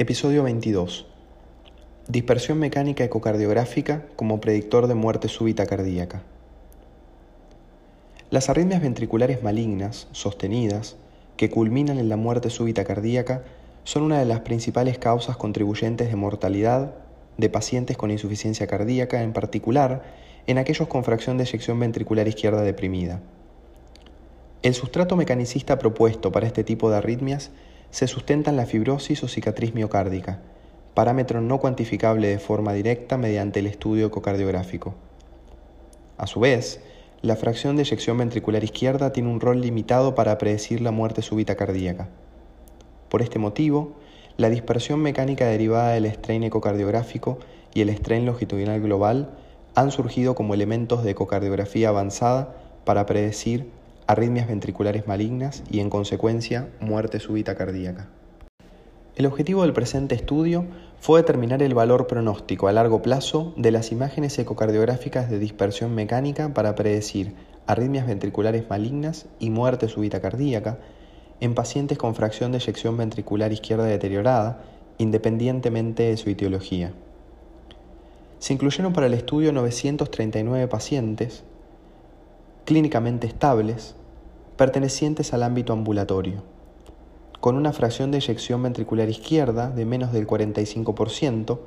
Episodio 22. Dispersión mecánica ecocardiográfica como predictor de muerte súbita cardíaca. Las arritmias ventriculares malignas, sostenidas, que culminan en la muerte súbita cardíaca, son una de las principales causas contribuyentes de mortalidad de pacientes con insuficiencia cardíaca, en particular en aquellos con fracción de eyección ventricular izquierda deprimida. El sustrato mecanicista propuesto para este tipo de arritmias se sustenta en la fibrosis o cicatriz miocárdica, parámetro no cuantificable de forma directa mediante el estudio ecocardiográfico. A su vez, la fracción de eyección ventricular izquierda tiene un rol limitado para predecir la muerte súbita cardíaca. Por este motivo, la dispersión mecánica derivada del strain ecocardiográfico y el strain longitudinal global han surgido como elementos de ecocardiografía avanzada para predecir arritmias ventriculares malignas y en consecuencia muerte súbita cardíaca. El objetivo del presente estudio fue determinar el valor pronóstico a largo plazo de las imágenes ecocardiográficas de dispersión mecánica para predecir arritmias ventriculares malignas y muerte súbita cardíaca en pacientes con fracción de eyección ventricular izquierda deteriorada, independientemente de su etiología. Se incluyeron para el estudio 939 pacientes clínicamente estables, pertenecientes al ámbito ambulatorio, con una fracción de eyección ventricular izquierda de menos del 45%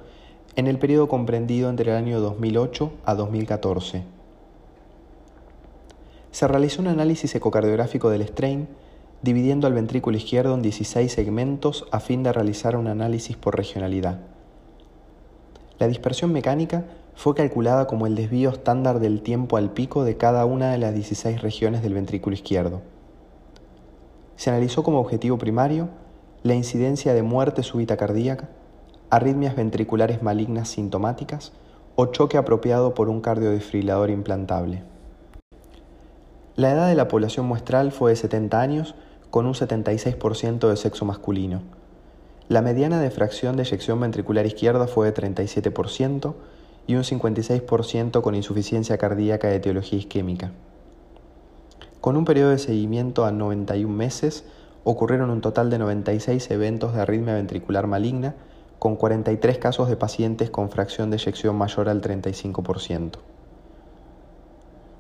en el periodo comprendido entre el año 2008 a 2014. Se realizó un análisis ecocardiográfico del strain dividiendo al ventrículo izquierdo en 16 segmentos a fin de realizar un análisis por regionalidad. La dispersión mecánica fue calculada como el desvío estándar del tiempo al pico de cada una de las 16 regiones del ventrículo izquierdo. Se analizó como objetivo primario la incidencia de muerte súbita cardíaca, arritmias ventriculares malignas sintomáticas o choque apropiado por un cardiodesfibrilador implantable. La edad de la población muestral fue de 70 años con un 76% de sexo masculino. La mediana de fracción de eyección ventricular izquierda fue de 37% y un 56% con insuficiencia cardíaca de etiología isquémica. Con un periodo de seguimiento a 91 meses, ocurrieron un total de 96 eventos de arritmia ventricular maligna, con 43 casos de pacientes con fracción de eyección mayor al 35%.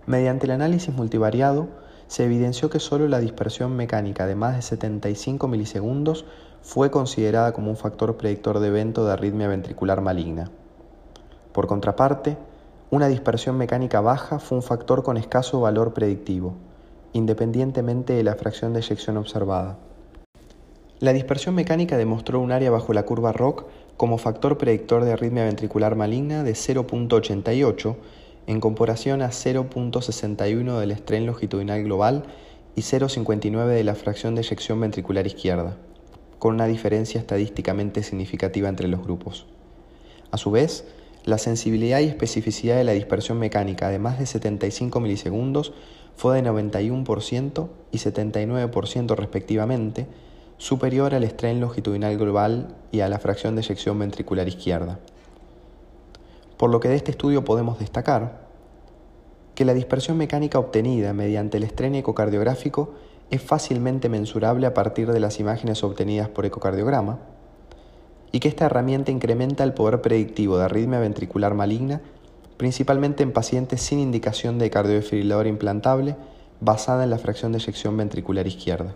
Mediante el análisis multivariado, se evidenció que solo la dispersión mecánica de más de 75 milisegundos fue considerada como un factor predictor de evento de arritmia ventricular maligna. Por contraparte, una dispersión mecánica baja fue un factor con escaso valor predictivo, independientemente de la fracción de eyección observada. La dispersión mecánica demostró un área bajo la curva ROC como factor predictor de arritmia ventricular maligna de 0.88 en comparación a 0.61 del estrés longitudinal global y 0.59 de la fracción de eyección ventricular izquierda, con una diferencia estadísticamente significativa entre los grupos. A su vez, la sensibilidad y especificidad de la dispersión mecánica de más de 75 milisegundos fue de 91% y 79% respectivamente, superior al estrés longitudinal global y a la fracción de eyección ventricular izquierda. Por lo que de este estudio podemos destacar que la dispersión mecánica obtenida mediante el estreno ecocardiográfico es fácilmente mensurable a partir de las imágenes obtenidas por ecocardiograma, y que esta herramienta incrementa el poder predictivo de arritmia ventricular maligna, principalmente en pacientes sin indicación de cardiodesfibrilador implantable basada en la fracción de eyección ventricular izquierda.